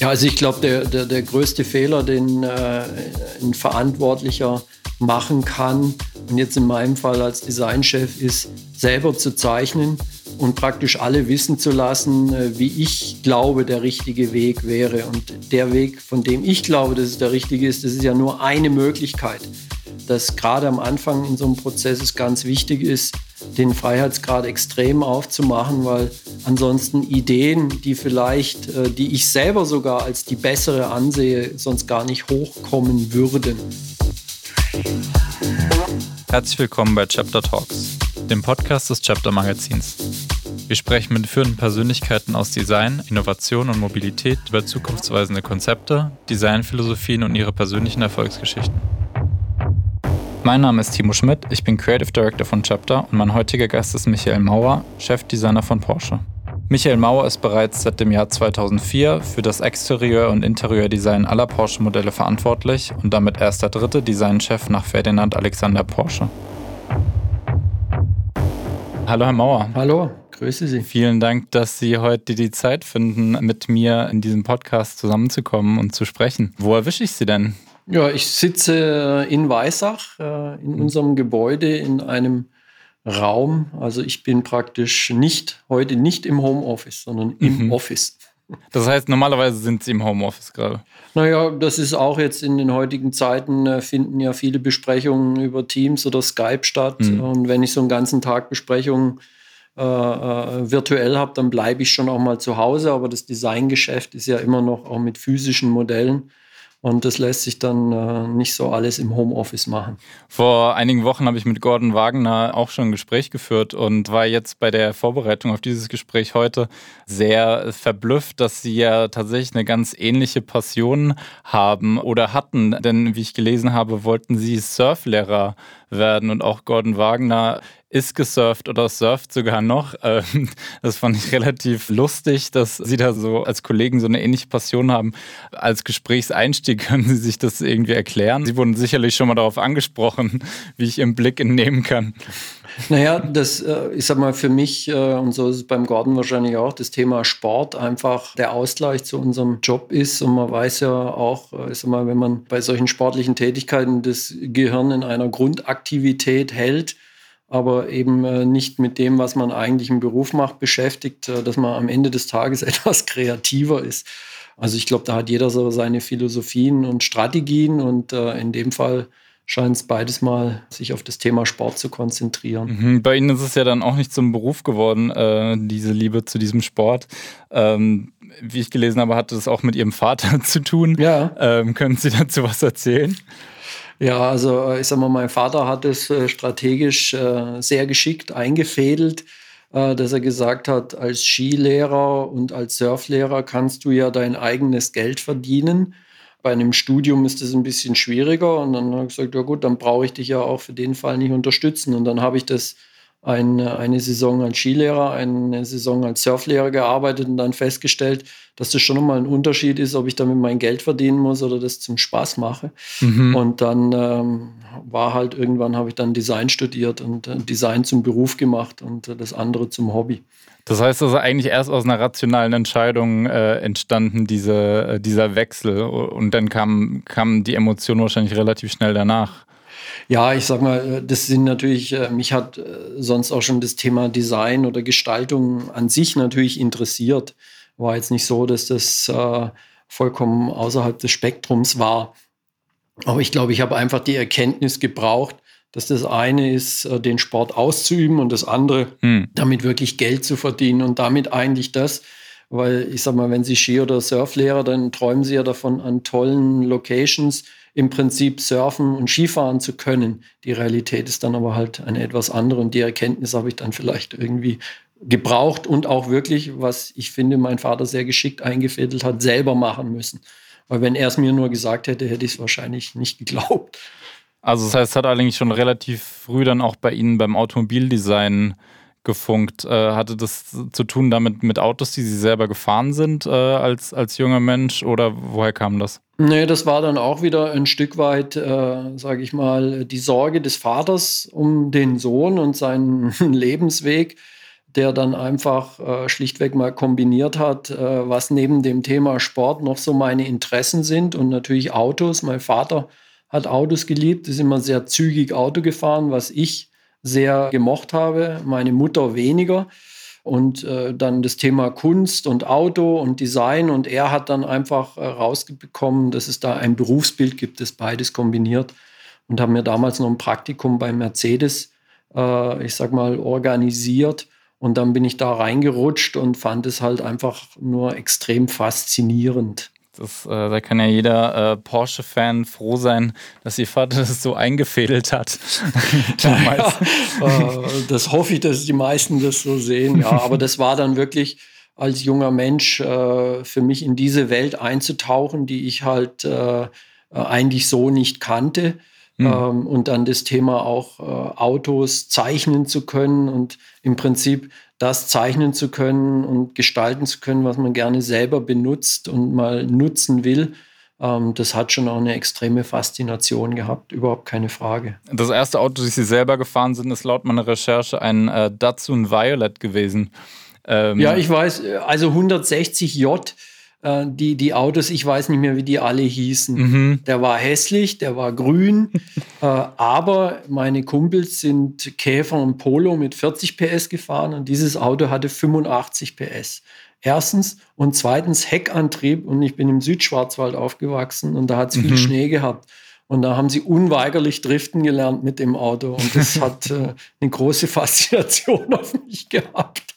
Ja, also ich glaube, der, der, der größte Fehler, den äh, ein Verantwortlicher machen kann, und jetzt in meinem Fall als Designchef, ist selber zu zeichnen und praktisch alle wissen zu lassen, äh, wie ich glaube, der richtige Weg wäre. Und der Weg, von dem ich glaube, dass es der richtige ist, das ist ja nur eine Möglichkeit. Dass gerade am Anfang in so einem Prozess es ganz wichtig ist, den Freiheitsgrad extrem aufzumachen, weil ansonsten Ideen, die vielleicht, äh, die ich selber sogar als die bessere ansehe, sonst gar nicht hochkommen würden. Herzlich willkommen bei Chapter Talks, dem Podcast des Chapter Magazins. Wir sprechen mit führenden Persönlichkeiten aus Design, Innovation und Mobilität über zukunftsweisende Konzepte, Designphilosophien und ihre persönlichen Erfolgsgeschichten. Mein Name ist Timo Schmidt, ich bin Creative Director von Chapter und mein heutiger Gast ist Michael Mauer, Chefdesigner von Porsche. Michael Mauer ist bereits seit dem Jahr 2004 für das Exterieur- und Interieurdesign aller Porsche-Modelle verantwortlich und damit erst der dritte Designchef nach Ferdinand Alexander Porsche. Hallo Herr Mauer. Hallo, grüße Sie. Vielen Dank, dass Sie heute die Zeit finden, mit mir in diesem Podcast zusammenzukommen und zu sprechen. Wo erwische ich Sie denn? Ja, ich sitze in Weissach, äh, in mhm. unserem Gebäude, in einem Raum. Also ich bin praktisch nicht heute nicht im Homeoffice, sondern im mhm. Office. Das heißt, normalerweise sind Sie im Homeoffice gerade. Naja, das ist auch jetzt in den heutigen Zeiten, äh, finden ja viele Besprechungen über Teams oder Skype statt. Mhm. Und wenn ich so einen ganzen Tag Besprechungen äh, äh, virtuell habe, dann bleibe ich schon auch mal zu Hause. Aber das Designgeschäft ist ja immer noch auch mit physischen Modellen. Und das lässt sich dann äh, nicht so alles im Homeoffice machen. Vor einigen Wochen habe ich mit Gordon Wagner auch schon ein Gespräch geführt und war jetzt bei der Vorbereitung auf dieses Gespräch heute sehr verblüfft, dass Sie ja tatsächlich eine ganz ähnliche Passion haben oder hatten. Denn wie ich gelesen habe, wollten Sie Surflehrer und auch Gordon Wagner ist gesurft oder surft sogar noch. Ähm, das fand ich relativ lustig, dass Sie da so als Kollegen so eine ähnliche Passion haben. Als Gesprächseinstieg können Sie sich das irgendwie erklären. Sie wurden sicherlich schon mal darauf angesprochen, wie ich Ihren Blick entnehmen kann. Naja, das, äh, ich sag mal, für mich, äh, und so ist es beim Gordon wahrscheinlich auch, das Thema Sport einfach der Ausgleich zu unserem Job ist. Und man weiß ja auch, äh, ich sag mal, wenn man bei solchen sportlichen Tätigkeiten das Gehirn in einer Grundaktivität hält, aber eben nicht mit dem, was man eigentlich im Beruf macht, beschäftigt, dass man am Ende des Tages etwas kreativer ist. Also ich glaube, da hat jeder so seine Philosophien und Strategien und in dem Fall scheint es beides mal sich auf das Thema Sport zu konzentrieren. Mhm, bei Ihnen ist es ja dann auch nicht zum Beruf geworden, äh, diese Liebe zu diesem Sport. Ähm, wie ich gelesen habe, hatte das auch mit Ihrem Vater zu tun. Ja. Ähm, können Sie dazu was erzählen? Ja, also äh, ich sag mal, mein Vater hat es äh, strategisch äh, sehr geschickt eingefädelt, dass er gesagt hat, als Skilehrer und als Surflehrer kannst du ja dein eigenes Geld verdienen. Bei einem Studium ist das ein bisschen schwieriger und dann habe ich gesagt, ja gut, dann brauche ich dich ja auch für den Fall nicht unterstützen. Und dann habe ich das eine, eine Saison als Skilehrer, eine Saison als Surflehrer gearbeitet und dann festgestellt, dass das schon nochmal ein Unterschied ist, ob ich damit mein Geld verdienen muss oder das zum Spaß mache. Mhm. Und dann ähm, war halt irgendwann, habe ich dann Design studiert und äh, Design zum Beruf gemacht und äh, das andere zum Hobby. Das heißt also eigentlich erst aus einer rationalen Entscheidung äh, entstanden, diese, äh, dieser Wechsel und dann kam, kam die Emotion wahrscheinlich relativ schnell danach. Ja, ich sag mal, äh, das sind natürlich, äh, mich hat äh, sonst auch schon das Thema Design oder Gestaltung an sich natürlich interessiert. War jetzt nicht so, dass das vollkommen außerhalb des Spektrums war. Aber ich glaube, ich habe einfach die Erkenntnis gebraucht, dass das eine ist, den Sport auszuüben und das andere, hm. damit wirklich Geld zu verdienen und damit eigentlich das, weil ich sag mal, wenn Sie Ski- oder Surflehrer, dann träumen Sie ja davon an tollen Locations, im Prinzip surfen und Skifahren zu können. Die Realität ist dann aber halt eine etwas andere und die Erkenntnis habe ich dann vielleicht irgendwie gebraucht und auch wirklich, was ich finde, mein Vater sehr geschickt eingefädelt hat, selber machen müssen. Weil wenn er es mir nur gesagt hätte, hätte ich es wahrscheinlich nicht geglaubt. Also das heißt, es hat eigentlich schon relativ früh dann auch bei Ihnen beim Automobildesign gefunkt. Äh, hatte das zu tun damit mit Autos, die Sie selber gefahren sind äh, als, als junger Mensch oder woher kam das? Nee, das war dann auch wieder ein Stück weit, äh, sage ich mal, die Sorge des Vaters um den Sohn und seinen Lebensweg, der dann einfach äh, schlichtweg mal kombiniert hat, äh, was neben dem Thema Sport noch so meine Interessen sind und natürlich Autos. Mein Vater hat Autos geliebt, ist immer sehr zügig Auto gefahren, was ich sehr gemocht habe, meine Mutter weniger. Und äh, dann das Thema Kunst und Auto und Design. Und er hat dann einfach äh, rausbekommen, dass es da ein Berufsbild gibt, das beides kombiniert. Und haben mir damals noch ein Praktikum bei Mercedes, äh, ich sag mal, organisiert. Und dann bin ich da reingerutscht und fand es halt einfach nur extrem faszinierend. Das, äh, da kann ja jeder äh, Porsche-Fan froh sein, dass ihr Vater das so eingefädelt hat. ja, äh, das hoffe ich, dass die meisten das so sehen. Ja, aber das war dann wirklich als junger Mensch äh, für mich in diese Welt einzutauchen, die ich halt äh, eigentlich so nicht kannte. Mhm. Ähm, und dann das Thema auch äh, Autos zeichnen zu können und im Prinzip das zeichnen zu können und gestalten zu können, was man gerne selber benutzt und mal nutzen will. Ähm, das hat schon auch eine extreme Faszination gehabt, überhaupt keine Frage. Das erste Auto, das Sie selber gefahren sind, ist laut meiner Recherche ein äh, Datsun Violet gewesen. Ähm ja, ich weiß, also 160J äh, die, die Autos, ich weiß nicht mehr, wie die alle hießen. Mhm. Der war hässlich, der war grün, äh, aber meine Kumpels sind Käfer und Polo mit 40 PS gefahren und dieses Auto hatte 85 PS. Erstens und zweitens Heckantrieb und ich bin im Südschwarzwald aufgewachsen und da hat es viel mhm. Schnee gehabt. Und da haben sie unweigerlich driften gelernt mit dem Auto. Und das hat äh, eine große Faszination auf mich gehabt.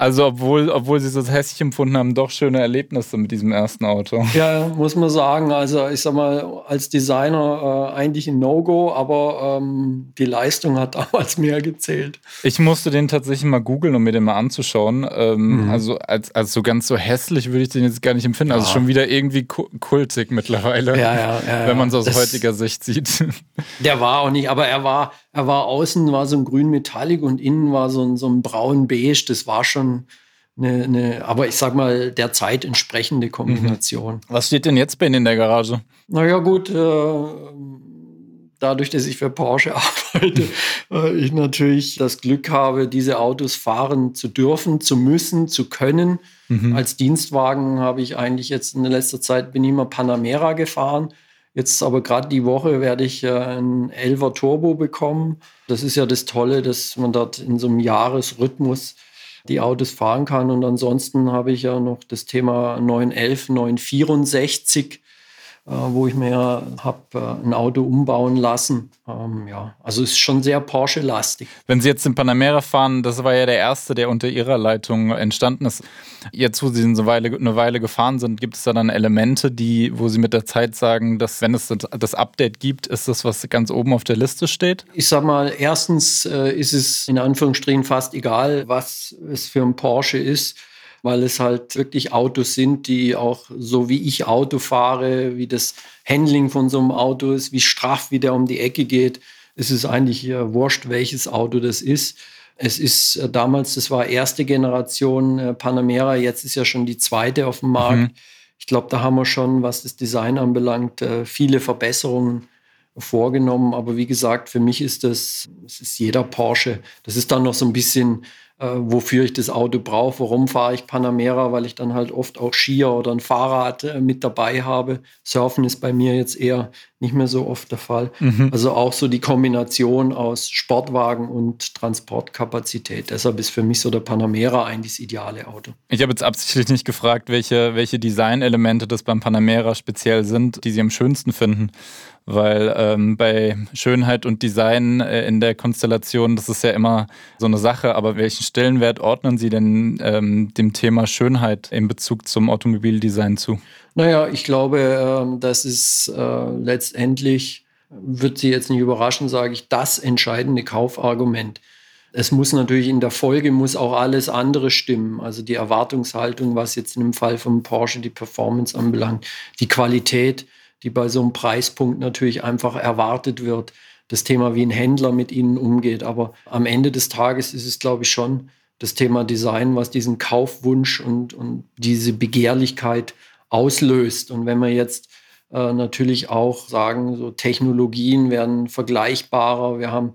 Also obwohl, obwohl sie es hässlich empfunden haben, doch schöne Erlebnisse mit diesem ersten Auto. Ja, muss man sagen. Also ich sag mal, als Designer äh, eigentlich ein No-Go, aber ähm, die Leistung hat damals mehr gezählt. Ich musste den tatsächlich mal googeln, um mir den mal anzuschauen. Ähm, mhm. Also als, als so ganz so hässlich würde ich den jetzt gar nicht empfinden. Also ja. Also schon wieder irgendwie kultig mittlerweile. Ja, ja Wenn man es aus das, heutiger Sicht sieht. Der war auch nicht, aber er war, er war außen war so ein grün Metallic und innen war so ein, so ein braun Beige. Das war schon eine, eine, aber ich sag mal, der Zeit entsprechende Kombination. Mhm. Was steht denn jetzt bei Ihnen in der Garage? Naja, gut, äh, dadurch, dass ich für Porsche arbeite, äh, ich natürlich das Glück habe, diese Autos fahren zu dürfen, zu müssen, zu können. Mhm. Als Dienstwagen habe ich eigentlich jetzt in letzter Zeit bin ich immer Panamera gefahren. Jetzt aber gerade die Woche werde ich äh, ein 11er Turbo bekommen. Das ist ja das Tolle, dass man dort in so einem Jahresrhythmus die Autos fahren kann. Und ansonsten habe ich ja noch das Thema 911, 964 äh, wo ich mir habe äh, ein Auto umbauen lassen. Ähm, ja, also ist schon sehr Porsche-lastig. Wenn Sie jetzt in Panamera fahren, das war ja der erste, der unter Ihrer Leitung entstanden ist. Jetzt, wo Sie eine Weile, eine Weile gefahren sind, gibt es da dann Elemente, die, wo Sie mit der Zeit sagen, dass wenn es das Update gibt, ist das, was ganz oben auf der Liste steht? Ich sag mal, erstens äh, ist es in Anführungsstrichen fast egal, was es für ein Porsche ist weil es halt wirklich Autos sind, die auch so wie ich Auto fahre, wie das Handling von so einem Auto ist, wie straff, wie der um die Ecke geht. Es ist eigentlich äh, wurscht, welches Auto das ist. Es ist äh, damals, das war erste Generation äh, Panamera, jetzt ist ja schon die zweite auf dem Markt. Mhm. Ich glaube, da haben wir schon, was das Design anbelangt, äh, viele Verbesserungen vorgenommen. Aber wie gesagt, für mich ist das, es ist jeder Porsche. Das ist dann noch so ein bisschen wofür ich das Auto brauche. Warum fahre ich Panamera? Weil ich dann halt oft auch Skier oder ein Fahrrad äh, mit dabei habe. Surfen ist bei mir jetzt eher nicht mehr so oft der Fall. Mhm. Also auch so die Kombination aus Sportwagen und Transportkapazität. Deshalb ist für mich so der Panamera eigentlich das ideale Auto. Ich habe jetzt absichtlich nicht gefragt, welche, welche Designelemente das beim Panamera speziell sind, die Sie am schönsten finden weil ähm, bei Schönheit und Design äh, in der Konstellation, das ist ja immer so eine Sache, aber welchen Stellenwert ordnen Sie denn ähm, dem Thema Schönheit in Bezug zum Automobildesign zu? Naja, ich glaube, äh, das ist äh, letztendlich, wird Sie jetzt nicht überraschen, sage ich, das entscheidende Kaufargument. Es muss natürlich in der Folge muss auch alles andere stimmen. Also die Erwartungshaltung, was jetzt in dem Fall von Porsche die Performance anbelangt, die Qualität, die bei so einem Preispunkt natürlich einfach erwartet wird. Das Thema, wie ein Händler mit ihnen umgeht. Aber am Ende des Tages ist es, glaube ich, schon das Thema Design, was diesen Kaufwunsch und, und diese Begehrlichkeit auslöst. Und wenn wir jetzt äh, natürlich auch sagen, so Technologien werden vergleichbarer. Wir haben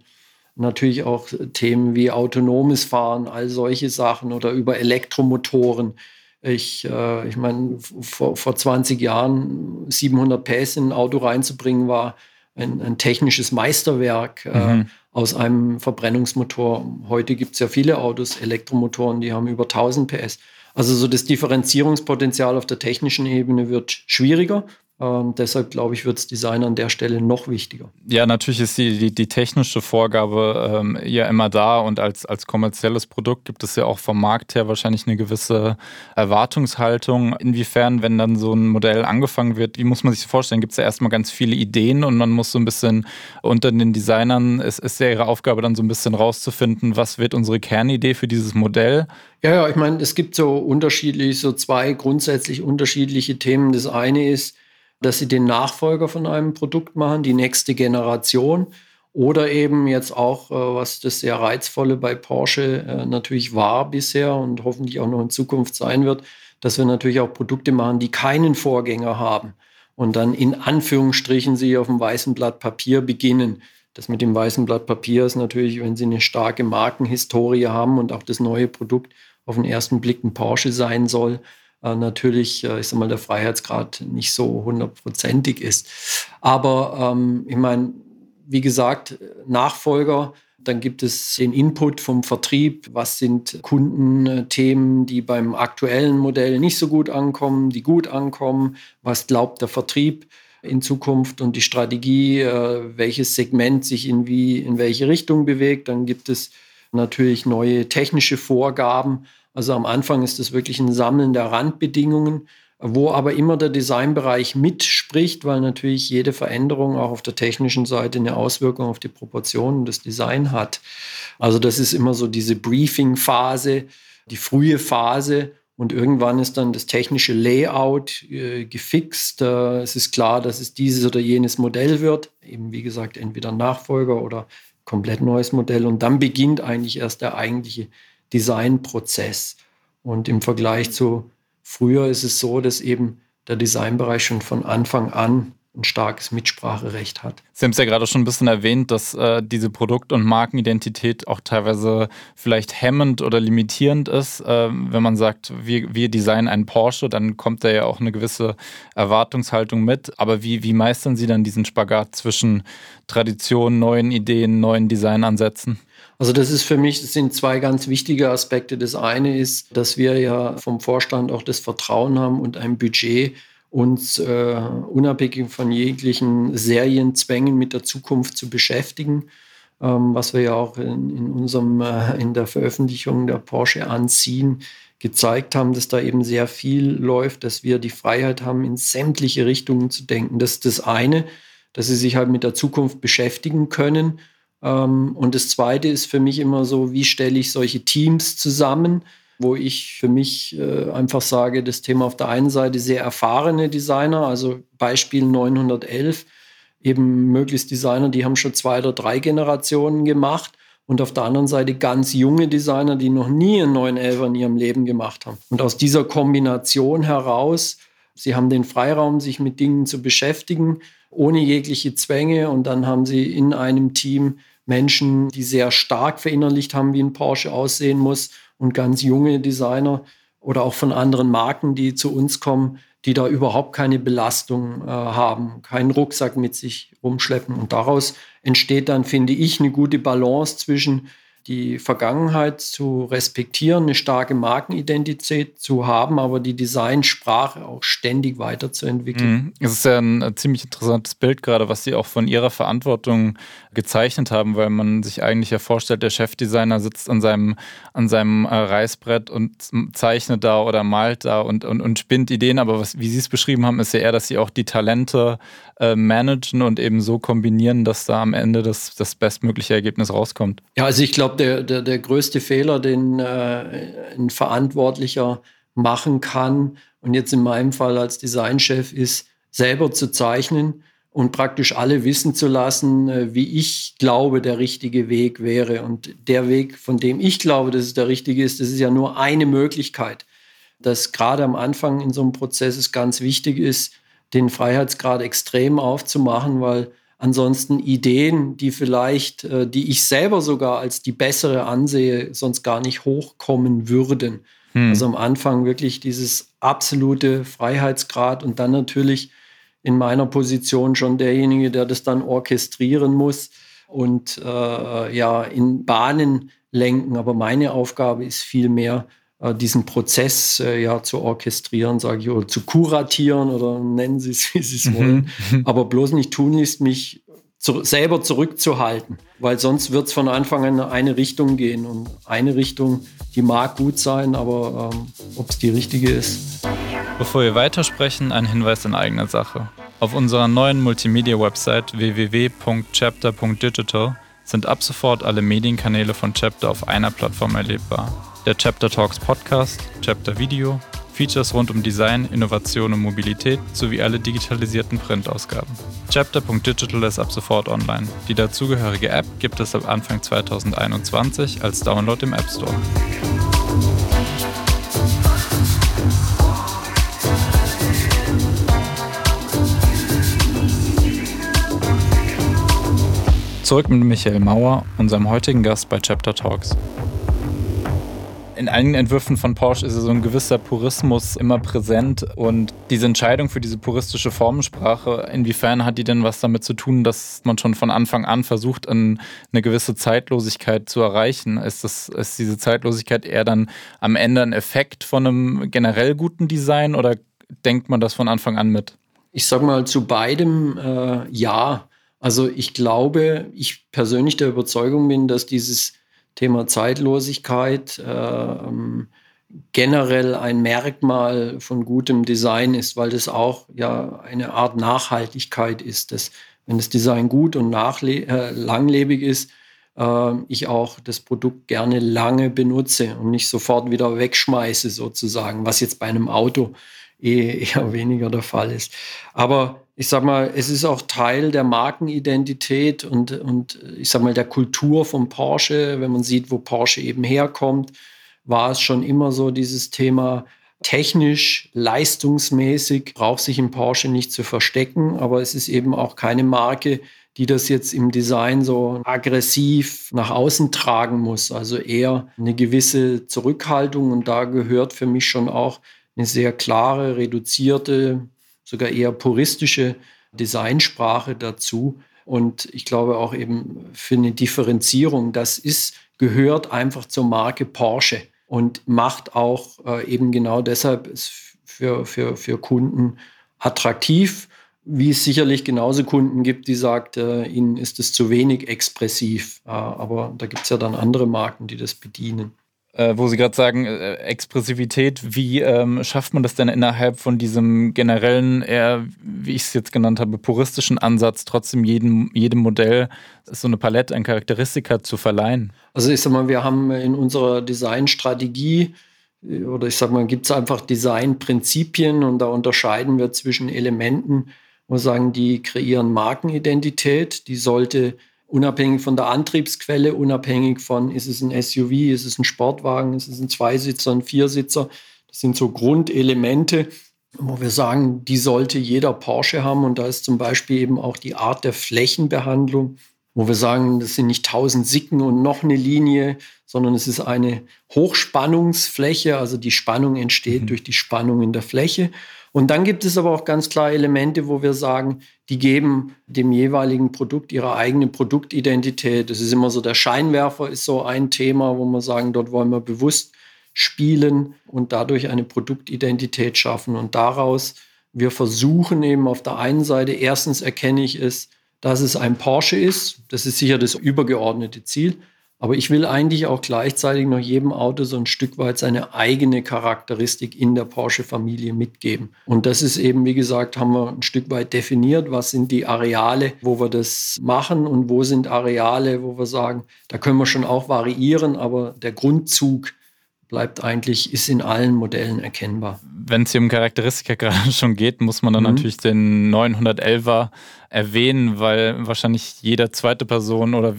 natürlich auch Themen wie autonomes Fahren, all solche Sachen oder über Elektromotoren. Ich, äh, ich meine, vor, vor 20 Jahren 700 PS in ein Auto reinzubringen, war ein, ein technisches Meisterwerk äh, mhm. aus einem Verbrennungsmotor. Heute gibt es ja viele Autos, Elektromotoren, die haben über 1000 PS. Also so das Differenzierungspotenzial auf der technischen Ebene wird schwieriger. Ähm, deshalb glaube ich, wird das Design an der Stelle noch wichtiger. Ja, natürlich ist die, die, die technische Vorgabe ähm, ja immer da und als, als kommerzielles Produkt gibt es ja auch vom Markt her wahrscheinlich eine gewisse Erwartungshaltung. Inwiefern, wenn dann so ein Modell angefangen wird, wie muss man sich vorstellen? Gibt es ja erstmal ganz viele Ideen und man muss so ein bisschen unter den Designern, es ist ja ihre Aufgabe dann so ein bisschen rauszufinden, was wird unsere Kernidee für dieses Modell? Ja, ja, ich meine, es gibt so unterschiedlich, so zwei grundsätzlich unterschiedliche Themen. Das eine ist, dass sie den Nachfolger von einem Produkt machen, die nächste Generation. Oder eben jetzt auch, äh, was das sehr reizvolle bei Porsche äh, natürlich war bisher und hoffentlich auch noch in Zukunft sein wird, dass wir natürlich auch Produkte machen, die keinen Vorgänger haben und dann in Anführungsstrichen sie auf dem weißen Blatt Papier beginnen. Das mit dem weißen Blatt Papier ist natürlich, wenn Sie eine starke Markenhistorie haben und auch das neue Produkt auf den ersten Blick ein Porsche sein soll, natürlich, äh, ich sag mal, der Freiheitsgrad nicht so hundertprozentig ist. Aber ähm, ich meine, wie gesagt, Nachfolger, dann gibt es den Input vom Vertrieb. Was sind Kundenthemen, die beim aktuellen Modell nicht so gut ankommen, die gut ankommen? Was glaubt der Vertrieb in Zukunft und die Strategie, äh, welches Segment sich in, wie, in welche Richtung bewegt? Dann gibt es natürlich neue technische Vorgaben. Also am Anfang ist es wirklich ein Sammeln der Randbedingungen, wo aber immer der Designbereich mitspricht, weil natürlich jede Veränderung auch auf der technischen Seite eine Auswirkung auf die Proportionen des Designs hat. Also das ist immer so diese Briefing-Phase, die frühe Phase und irgendwann ist dann das technische Layout äh, gefixt. Äh, es ist klar, dass es dieses oder jenes Modell wird. Eben wie gesagt, entweder Nachfolger oder komplett neues Modell. Und dann beginnt eigentlich erst der eigentliche Designprozess. Und im Vergleich zu früher ist es so, dass eben der Designbereich schon von Anfang an ein starkes Mitspracherecht hat. Sie haben es ja gerade schon ein bisschen erwähnt, dass äh, diese Produkt- und Markenidentität auch teilweise vielleicht hemmend oder limitierend ist. Äh, wenn man sagt, wir, wir designen einen Porsche, dann kommt da ja auch eine gewisse Erwartungshaltung mit. Aber wie, wie meistern Sie dann diesen Spagat zwischen Tradition, neuen Ideen, neuen Designansätzen? Also das ist für mich, das sind zwei ganz wichtige Aspekte. Das eine ist, dass wir ja vom Vorstand auch das Vertrauen haben und ein Budget, uns äh, unabhängig von jeglichen Serienzwängen mit der Zukunft zu beschäftigen, ähm, was wir ja auch in, in unserem, äh, in der Veröffentlichung der Porsche anziehen, gezeigt haben, dass da eben sehr viel läuft, dass wir die Freiheit haben, in sämtliche Richtungen zu denken. Das ist das eine, dass sie sich halt mit der Zukunft beschäftigen können und das Zweite ist für mich immer so, wie stelle ich solche Teams zusammen, wo ich für mich äh, einfach sage, das Thema auf der einen Seite sehr erfahrene Designer, also Beispiel 911, eben möglichst Designer, die haben schon zwei oder drei Generationen gemacht und auf der anderen Seite ganz junge Designer, die noch nie einen 911 in ihrem Leben gemacht haben. Und aus dieser Kombination heraus, sie haben den Freiraum, sich mit Dingen zu beschäftigen, ohne jegliche Zwänge und dann haben sie in einem Team Menschen, die sehr stark verinnerlicht haben, wie ein Porsche aussehen muss und ganz junge Designer oder auch von anderen Marken, die zu uns kommen, die da überhaupt keine Belastung äh, haben, keinen Rucksack mit sich rumschleppen. Und daraus entsteht dann, finde ich, eine gute Balance zwischen die Vergangenheit zu respektieren, eine starke Markenidentität zu haben, aber die Designsprache auch ständig weiterzuentwickeln. Mhm. Es ist ja ein äh, ziemlich interessantes Bild gerade, was Sie auch von Ihrer Verantwortung gezeichnet haben, weil man sich eigentlich ja vorstellt, der Chefdesigner sitzt an seinem, an seinem äh, Reißbrett und zeichnet da oder malt da und, und, und spinnt Ideen. Aber was, wie Sie es beschrieben haben, ist ja eher, dass Sie auch die Talente äh, managen und eben so kombinieren, dass da am Ende das, das bestmögliche Ergebnis rauskommt. Ja, also ich glaube, der, der, der größte Fehler, den äh, ein Verantwortlicher machen kann, und jetzt in meinem Fall als Designchef, ist selber zu zeichnen und praktisch alle wissen zu lassen, äh, wie ich glaube, der richtige Weg wäre. Und der Weg, von dem ich glaube, dass es der richtige ist, das ist ja nur eine Möglichkeit. Dass gerade am Anfang in so einem Prozess es ganz wichtig ist, den Freiheitsgrad extrem aufzumachen, weil ansonsten Ideen, die vielleicht, äh, die ich selber sogar als die bessere ansehe, sonst gar nicht hochkommen würden. Hm. Also am Anfang wirklich dieses absolute Freiheitsgrad und dann natürlich in meiner Position schon derjenige, der das dann orchestrieren muss und äh, ja in Bahnen lenken. Aber meine Aufgabe ist vielmehr, diesen Prozess äh, ja zu orchestrieren, sage ich, oder zu kuratieren oder nennen Sie es, wie Sie es mhm. wollen. Aber bloß nicht tunlichst mich zu, selber zurückzuhalten, weil sonst wird es von Anfang an in eine Richtung gehen. Und eine Richtung, die mag gut sein, aber ähm, ob es die richtige ist. Bevor wir weitersprechen, ein Hinweis in eigener Sache. Auf unserer neuen Multimedia-Website www.chapter.digital sind ab sofort alle Medienkanäle von Chapter auf einer Plattform erlebbar. Der Chapter Talks Podcast, Chapter Video, Features rund um Design, Innovation und Mobilität sowie alle digitalisierten Printausgaben. Chapter.digital ist ab sofort online. Die dazugehörige App gibt es ab Anfang 2021 als Download im App Store. Zurück mit Michael Mauer, unserem heutigen Gast bei Chapter Talks. In allen Entwürfen von Porsche ist so ein gewisser Purismus immer präsent und diese Entscheidung für diese puristische Formensprache, inwiefern hat die denn was damit zu tun, dass man schon von Anfang an versucht, eine gewisse Zeitlosigkeit zu erreichen? Ist, das, ist diese Zeitlosigkeit eher dann am Ende ein Effekt von einem generell guten Design oder denkt man das von Anfang an mit? Ich sage mal zu beidem äh, ja. Also ich glaube, ich persönlich der Überzeugung bin, dass dieses Thema Zeitlosigkeit äh, generell ein Merkmal von gutem Design ist, weil das auch ja eine Art Nachhaltigkeit ist. Dass, wenn das Design gut und äh, langlebig ist, äh, ich auch das Produkt gerne lange benutze und nicht sofort wieder wegschmeiße sozusagen, was jetzt bei einem Auto eh eher weniger der Fall ist. Aber ich sag mal, es ist auch Teil der Markenidentität und, und ich sag mal der Kultur von Porsche. Wenn man sieht, wo Porsche eben herkommt, war es schon immer so dieses Thema technisch, leistungsmäßig, braucht sich in Porsche nicht zu verstecken, aber es ist eben auch keine Marke, die das jetzt im Design so aggressiv nach außen tragen muss. Also eher eine gewisse Zurückhaltung und da gehört für mich schon auch eine sehr klare, reduzierte, sogar eher puristische Designsprache dazu. Und ich glaube auch eben für eine Differenzierung, das ist, gehört einfach zur Marke Porsche und macht auch äh, eben genau deshalb für, für, für Kunden attraktiv, wie es sicherlich genauso Kunden gibt, die sagt, äh, ihnen ist es zu wenig expressiv. Äh, aber da gibt es ja dann andere Marken, die das bedienen äh, wo Sie gerade sagen, äh, Expressivität, wie ähm, schafft man das denn innerhalb von diesem generellen, eher, wie ich es jetzt genannt habe, puristischen Ansatz, trotzdem jedem, jedem Modell so eine Palette an Charakteristika zu verleihen? Also ich sag mal, wir haben in unserer Designstrategie äh, oder ich sag mal, gibt es einfach Designprinzipien und da unterscheiden wir zwischen Elementen, wo wir sagen, die kreieren Markenidentität, die sollte unabhängig von der Antriebsquelle, unabhängig von, ist es ein SUV, ist es ein Sportwagen, ist es ein Zweisitzer, ein Viersitzer. Das sind so Grundelemente, wo wir sagen, die sollte jeder Porsche haben. Und da ist zum Beispiel eben auch die Art der Flächenbehandlung, wo wir sagen, das sind nicht tausend Sicken und noch eine Linie, sondern es ist eine Hochspannungsfläche. Also die Spannung entsteht mhm. durch die Spannung in der Fläche. Und dann gibt es aber auch ganz klar Elemente, wo wir sagen, die geben dem jeweiligen Produkt ihre eigene Produktidentität. Das ist immer so, der Scheinwerfer ist so ein Thema, wo wir sagen, dort wollen wir bewusst spielen und dadurch eine Produktidentität schaffen. Und daraus, wir versuchen eben auf der einen Seite, erstens erkenne ich es, dass es ein Porsche ist. Das ist sicher das übergeordnete Ziel. Aber ich will eigentlich auch gleichzeitig noch jedem Auto so ein Stück weit seine eigene Charakteristik in der Porsche-Familie mitgeben. Und das ist eben, wie gesagt, haben wir ein Stück weit definiert, was sind die Areale, wo wir das machen und wo sind Areale, wo wir sagen, da können wir schon auch variieren, aber der Grundzug bleibt eigentlich, ist in allen Modellen erkennbar. Wenn es hier um Charakteristika gerade schon geht, muss man dann mhm. natürlich den 911er erwähnen, weil wahrscheinlich jede zweite Person oder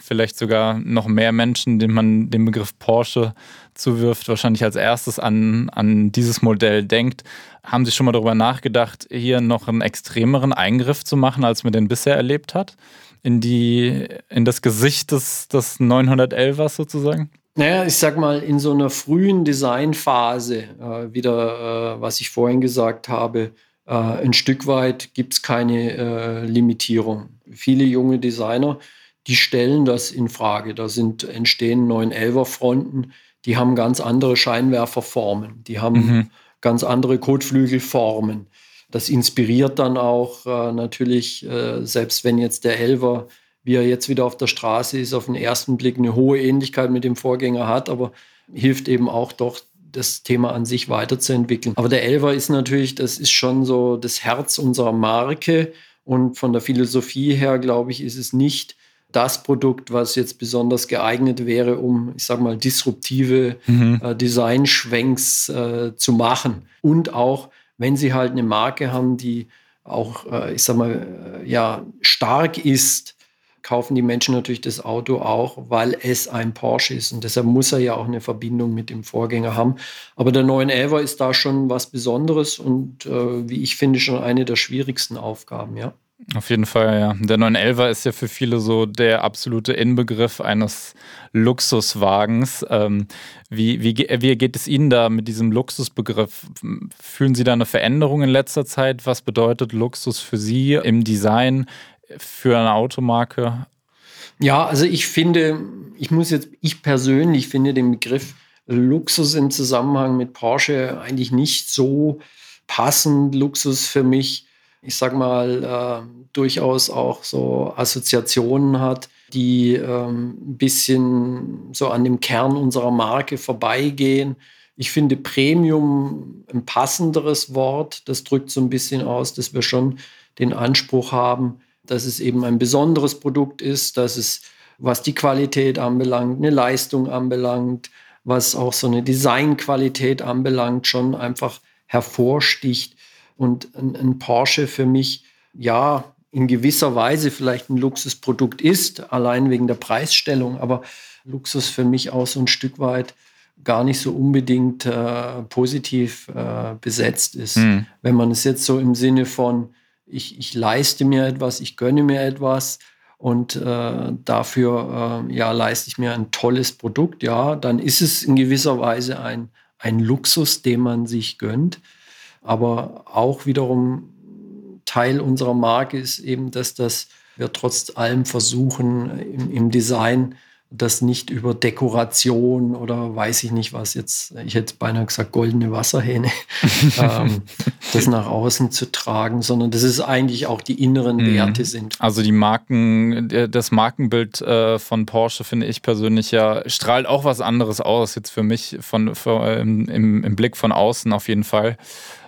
vielleicht sogar noch mehr Menschen, denen man den Begriff Porsche zuwirft, wahrscheinlich als erstes an, an dieses Modell denkt. Haben Sie schon mal darüber nachgedacht, hier noch einen extremeren Eingriff zu machen, als man den bisher erlebt hat? In, die, in das Gesicht des, des 911ers sozusagen? Naja, ich sag mal, in so einer frühen Designphase, äh, wieder, äh, was ich vorhin gesagt habe, äh, ein Stück weit gibt es keine äh, Limitierung. Viele junge Designer, die stellen das in Frage. Da sind, entstehen 911er Fronten, die haben ganz andere Scheinwerferformen, die haben mhm. ganz andere Kotflügelformen. Das inspiriert dann auch äh, natürlich, äh, selbst wenn jetzt der Elver, wie er jetzt wieder auf der Straße ist, auf den ersten Blick eine hohe Ähnlichkeit mit dem Vorgänger hat, aber hilft eben auch doch, das Thema an sich weiterzuentwickeln. Aber der Elver ist natürlich, das ist schon so das Herz unserer Marke und von der Philosophie her, glaube ich, ist es nicht das Produkt, was jetzt besonders geeignet wäre, um, ich sage mal, disruptive mhm. äh, Designschwenks äh, zu machen. Und auch, wenn Sie halt eine Marke haben, die auch, äh, ich sage mal, äh, ja, stark ist, kaufen die Menschen natürlich das Auto auch, weil es ein Porsche ist. Und deshalb muss er ja auch eine Verbindung mit dem Vorgänger haben. Aber der 911 ist da schon was Besonderes und äh, wie ich finde, schon eine der schwierigsten Aufgaben, ja. Auf jeden Fall, ja. Der 911er ist ja für viele so der absolute Inbegriff eines Luxuswagens. Ähm, wie, wie, wie geht es Ihnen da mit diesem Luxusbegriff? Fühlen Sie da eine Veränderung in letzter Zeit? Was bedeutet Luxus für Sie im Design für eine Automarke? Ja, also ich finde, ich muss jetzt, ich persönlich finde den Begriff Luxus im Zusammenhang mit Porsche eigentlich nicht so passend. Luxus für mich ich sag mal, äh, durchaus auch so Assoziationen hat, die ähm, ein bisschen so an dem Kern unserer Marke vorbeigehen. Ich finde Premium ein passenderes Wort. Das drückt so ein bisschen aus, dass wir schon den Anspruch haben, dass es eben ein besonderes Produkt ist, dass es, was die Qualität anbelangt, eine Leistung anbelangt, was auch so eine Designqualität anbelangt, schon einfach hervorsticht und ein, ein Porsche für mich, ja, in gewisser Weise vielleicht ein Luxusprodukt ist, allein wegen der Preisstellung, aber Luxus für mich auch so ein Stück weit gar nicht so unbedingt äh, positiv äh, besetzt ist. Mhm. Wenn man es jetzt so im Sinne von, ich, ich leiste mir etwas, ich gönne mir etwas und äh, dafür äh, ja, leiste ich mir ein tolles Produkt, ja, dann ist es in gewisser Weise ein, ein Luxus, den man sich gönnt. Aber auch wiederum Teil unserer Marke ist eben, dass das wir trotz allem versuchen im, im Design das nicht über Dekoration oder weiß ich nicht was jetzt, ich hätte beinahe gesagt goldene Wasserhähne, ähm, das nach außen zu tragen, sondern dass es eigentlich auch die inneren mhm. Werte sind. Also die Marken, das Markenbild äh, von Porsche finde ich persönlich ja, strahlt auch was anderes aus, jetzt für mich von, für, im, im Blick von außen auf jeden Fall.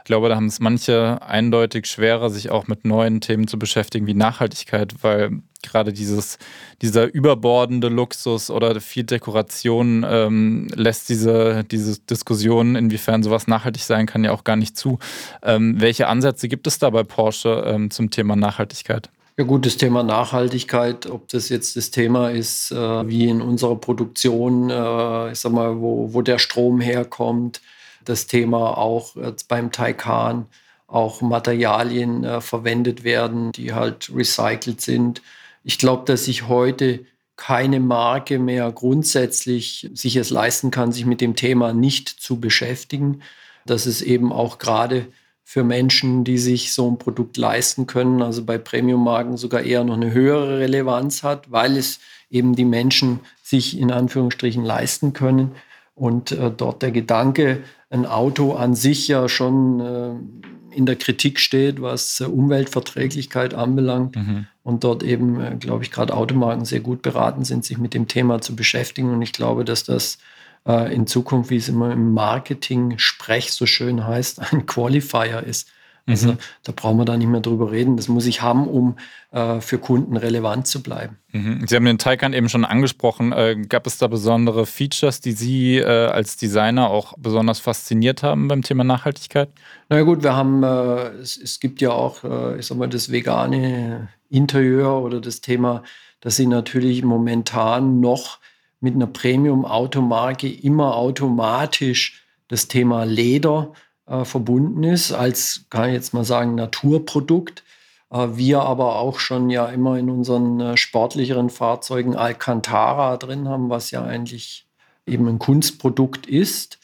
Ich glaube, da haben es manche eindeutig schwerer, sich auch mit neuen Themen zu beschäftigen wie Nachhaltigkeit, weil gerade dieses, dieser überbordende Luxus oder viel Dekoration ähm, lässt diese, diese Diskussion, inwiefern sowas nachhaltig sein kann, ja auch gar nicht zu. Ähm, welche Ansätze gibt es da bei Porsche ähm, zum Thema Nachhaltigkeit? Ja gut, das Thema Nachhaltigkeit, ob das jetzt das Thema ist, äh, wie in unserer Produktion, äh, ich sag mal, wo, wo der Strom herkommt, das Thema auch jetzt beim Taycan auch Materialien äh, verwendet werden, die halt recycelt sind. Ich glaube, dass sich heute keine Marke mehr grundsätzlich sich es leisten kann, sich mit dem Thema nicht zu beschäftigen. Dass es eben auch gerade für Menschen, die sich so ein Produkt leisten können, also bei Premium-Marken sogar eher noch eine höhere Relevanz hat, weil es eben die Menschen sich in Anführungsstrichen leisten können. Und äh, dort der Gedanke, ein Auto an sich ja schon äh, in der Kritik steht, was äh, Umweltverträglichkeit anbelangt. Mhm. Und dort eben, äh, glaube ich, gerade Automarken sehr gut beraten sind, sich mit dem Thema zu beschäftigen. Und ich glaube, dass das äh, in Zukunft, wie es immer im Marketing-Sprech so schön heißt, ein Qualifier ist. Also mhm. da brauchen wir da nicht mehr drüber reden. Das muss ich haben, um äh, für Kunden relevant zu bleiben. Mhm. Sie haben den Taycan eben schon angesprochen. Äh, gab es da besondere Features, die Sie äh, als Designer auch besonders fasziniert haben beim Thema Nachhaltigkeit? Na ja, gut, wir haben, äh, es, es, gibt ja auch, äh, ich sag mal, das vegane Interieur oder das Thema, dass Sie natürlich momentan noch mit einer Premium-Automarke immer automatisch das Thema Leder äh, verbunden ist, als, kann ich jetzt mal sagen, Naturprodukt. Äh, wir aber auch schon ja immer in unseren äh, sportlicheren Fahrzeugen Alcantara drin haben, was ja eigentlich eben ein Kunstprodukt ist.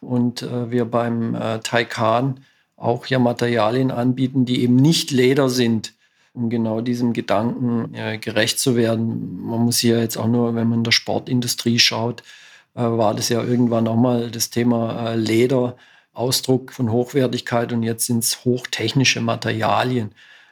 Und äh, wir beim äh, Taycan auch ja Materialien anbieten, die eben nicht Leder sind, um genau diesem Gedanken äh, gerecht zu werden. Man muss hier jetzt auch nur, wenn man in der Sportindustrie schaut, war das ja irgendwann auch mal das Thema Leder, Ausdruck von Hochwertigkeit und jetzt sind es hochtechnische Materialien.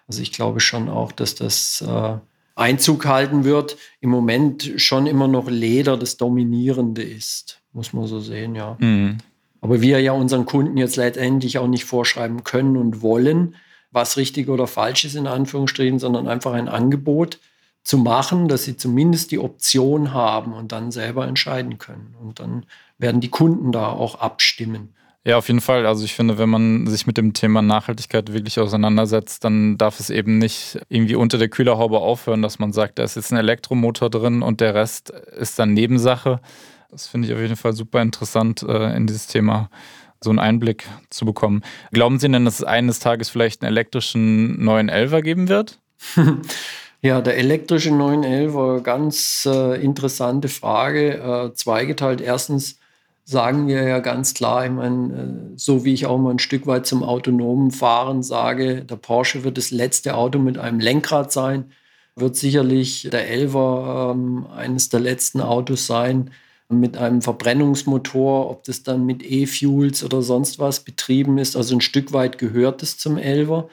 Also ich glaube schon auch, dass das äh, Einzug halten wird. Im Moment schon immer noch Leder das Dominierende ist, muss man so sehen, ja. Mhm. Aber wir ja unseren Kunden jetzt letztendlich auch nicht vorschreiben können und wollen, was richtig oder falsch ist, in Anführungsstrichen, sondern einfach ein Angebot zu machen, dass sie zumindest die Option haben und dann selber entscheiden können. Und dann werden die Kunden da auch abstimmen. Ja, auf jeden Fall. Also ich finde, wenn man sich mit dem Thema Nachhaltigkeit wirklich auseinandersetzt, dann darf es eben nicht irgendwie unter der Kühlerhaube aufhören, dass man sagt, da ist jetzt ein Elektromotor drin und der Rest ist dann Nebensache. Das finde ich auf jeden Fall super interessant, äh, in dieses Thema so einen Einblick zu bekommen. Glauben Sie denn, dass es eines Tages vielleicht einen elektrischen 911er geben wird? Ja, der elektrische 911er, ganz äh, interessante Frage, äh, zweigeteilt. Erstens, sagen wir ja ganz klar, ich meine, äh, so wie ich auch mal ein Stück weit zum autonomen Fahren sage, der Porsche wird das letzte Auto mit einem Lenkrad sein, wird sicherlich der Elver ähm, eines der letzten Autos sein mit einem Verbrennungsmotor, ob das dann mit E-Fuels oder sonst was betrieben ist. Also ein Stück weit gehört es zum Elver.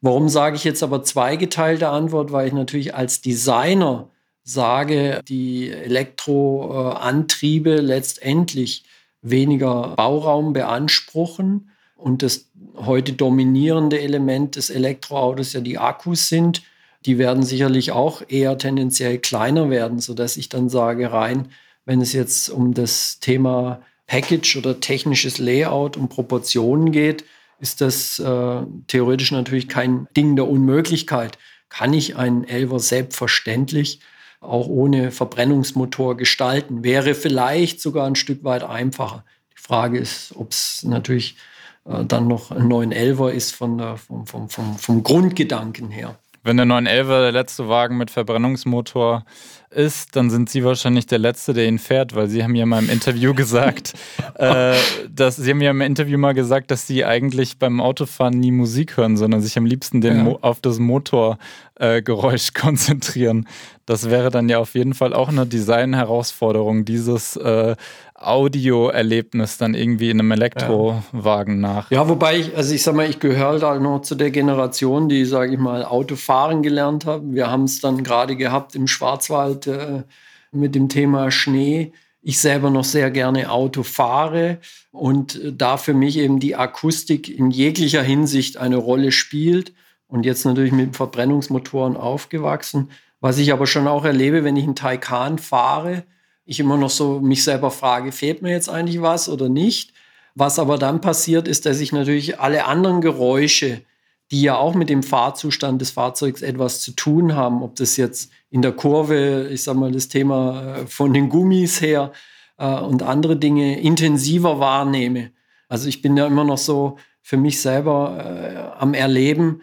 Warum sage ich jetzt aber zweigeteilte Antwort? Weil ich natürlich als Designer sage, die Elektroantriebe letztendlich weniger Bauraum beanspruchen und das heute dominierende Element des Elektroautos ja die Akkus sind. Die werden sicherlich auch eher tendenziell kleiner werden, sodass ich dann sage, rein, wenn es jetzt um das Thema Package oder technisches Layout und Proportionen geht, ist das äh, theoretisch natürlich kein Ding der Unmöglichkeit. Kann ich einen Elver selbstverständlich auch ohne Verbrennungsmotor gestalten. Wäre vielleicht sogar ein Stück weit einfacher. Die Frage ist, ob es natürlich äh, dann noch ein 911er ist von der, vom, vom, vom, vom Grundgedanken her. Wenn der 911er der letzte Wagen mit Verbrennungsmotor ist, dann sind Sie wahrscheinlich der Letzte, der ihn fährt, weil Sie haben ja mal im Interview gesagt, äh, dass Sie haben ja im Interview mal gesagt, dass Sie eigentlich beim Autofahren nie Musik hören, sondern sich am liebsten den ja. auf das Motorgeräusch äh, konzentrieren. Das wäre dann ja auf jeden Fall auch eine Design-Herausforderung, dieses äh, Audio-Erlebnis dann irgendwie in einem Elektrowagen ja. nach. Ja, wobei ich, also ich sag mal, ich gehöre halt noch zu der Generation, die, sage ich mal, Autofahren gelernt haben. Wir haben es dann gerade gehabt im Schwarzwald äh, mit dem Thema Schnee. Ich selber noch sehr gerne Auto fahre und da für mich eben die Akustik in jeglicher Hinsicht eine Rolle spielt und jetzt natürlich mit Verbrennungsmotoren aufgewachsen. Was ich aber schon auch erlebe, wenn ich einen Taycan fahre, ich immer noch so mich selber frage, fehlt mir jetzt eigentlich was oder nicht? Was aber dann passiert, ist, dass ich natürlich alle anderen Geräusche, die ja auch mit dem Fahrzustand des Fahrzeugs etwas zu tun haben, ob das jetzt in der Kurve, ich sag mal, das Thema äh, von den Gummis her äh, und andere Dinge intensiver wahrnehme. Also ich bin ja immer noch so für mich selber äh, am Erleben,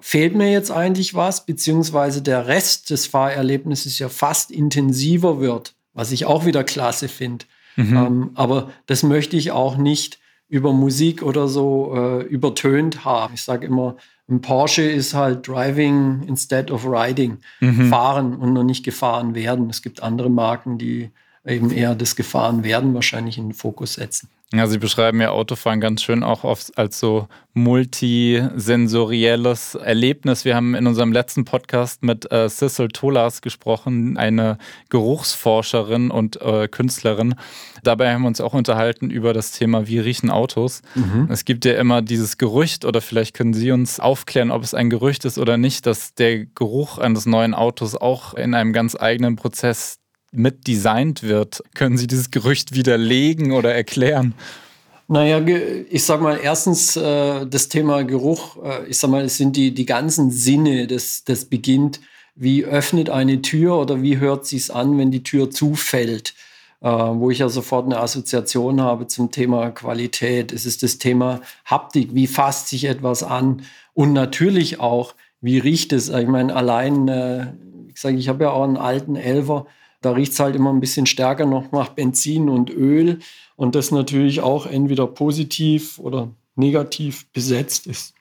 fehlt mir jetzt eigentlich was, beziehungsweise der Rest des Fahrerlebnisses ja fast intensiver wird was ich auch wieder klasse finde. Mhm. Ähm, aber das möchte ich auch nicht über Musik oder so äh, übertönt haben. Ich sage immer, ein Porsche ist halt Driving instead of Riding. Mhm. Fahren und noch nicht gefahren werden. Es gibt andere Marken, die eben eher das Gefahren werden wahrscheinlich in den Fokus setzen. Ja, Sie beschreiben ja Autofahren ganz schön auch oft als so multisensorielles Erlebnis. Wir haben in unserem letzten Podcast mit äh, Cecil Tolas gesprochen, eine Geruchsforscherin und äh, Künstlerin. Dabei haben wir uns auch unterhalten über das Thema, wie riechen Autos. Mhm. Es gibt ja immer dieses Gerücht, oder vielleicht können Sie uns aufklären, ob es ein Gerücht ist oder nicht, dass der Geruch eines neuen Autos auch in einem ganz eigenen Prozess mit designt wird. Können Sie dieses Gerücht widerlegen oder erklären? Naja, ich sag mal, erstens äh, das Thema Geruch, äh, ich sag mal, es sind die, die ganzen Sinne, das, das beginnt wie öffnet eine Tür oder wie hört sie es an, wenn die Tür zufällt. Äh, wo ich ja sofort eine Assoziation habe zum Thema Qualität. Es ist das Thema Haptik, wie fasst sich etwas an und natürlich auch, wie riecht es. Ich meine, allein, äh, ich sage, ich habe ja auch einen alten Elver, da riecht es halt immer ein bisschen stärker noch nach Benzin und Öl und das natürlich auch entweder positiv oder negativ besetzt ist.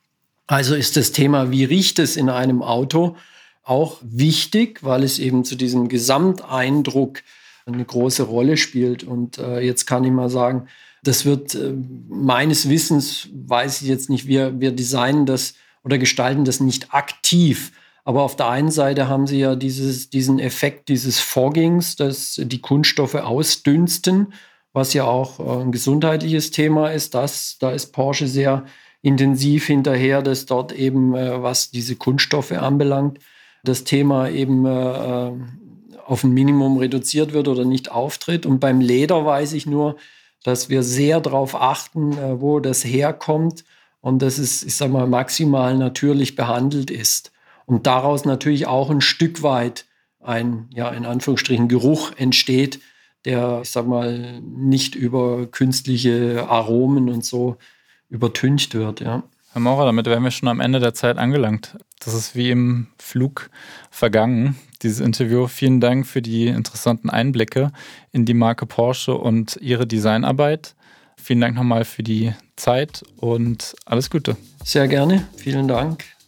Also ist das Thema, wie riecht es in einem Auto, auch wichtig, weil es eben zu diesem Gesamteindruck eine große Rolle spielt. Und äh, jetzt kann ich mal sagen, das wird äh, meines Wissens, weiß ich jetzt nicht, wir, wir designen das oder gestalten das nicht aktiv. Aber auf der einen Seite haben sie ja dieses, diesen Effekt dieses Foggings, dass die Kunststoffe ausdünsten, was ja auch äh, ein gesundheitliches Thema ist. Das, da ist Porsche sehr intensiv hinterher, dass dort eben, äh, was diese Kunststoffe anbelangt, das Thema eben äh, auf ein Minimum reduziert wird oder nicht auftritt. Und beim Leder weiß ich nur, dass wir sehr darauf achten, wo das herkommt und dass es, ich sage mal, maximal natürlich behandelt ist. Und daraus natürlich auch ein Stück weit ein, ja, in Anführungsstrichen Geruch entsteht, der, ich sag mal, nicht über künstliche Aromen und so übertüncht wird, ja. Herr Maurer, damit wären wir schon am Ende der Zeit angelangt. Das ist wie im Flug vergangen, dieses Interview. Vielen Dank für die interessanten Einblicke in die Marke Porsche und Ihre Designarbeit. Vielen Dank nochmal für die Zeit und alles Gute. Sehr gerne, vielen Dank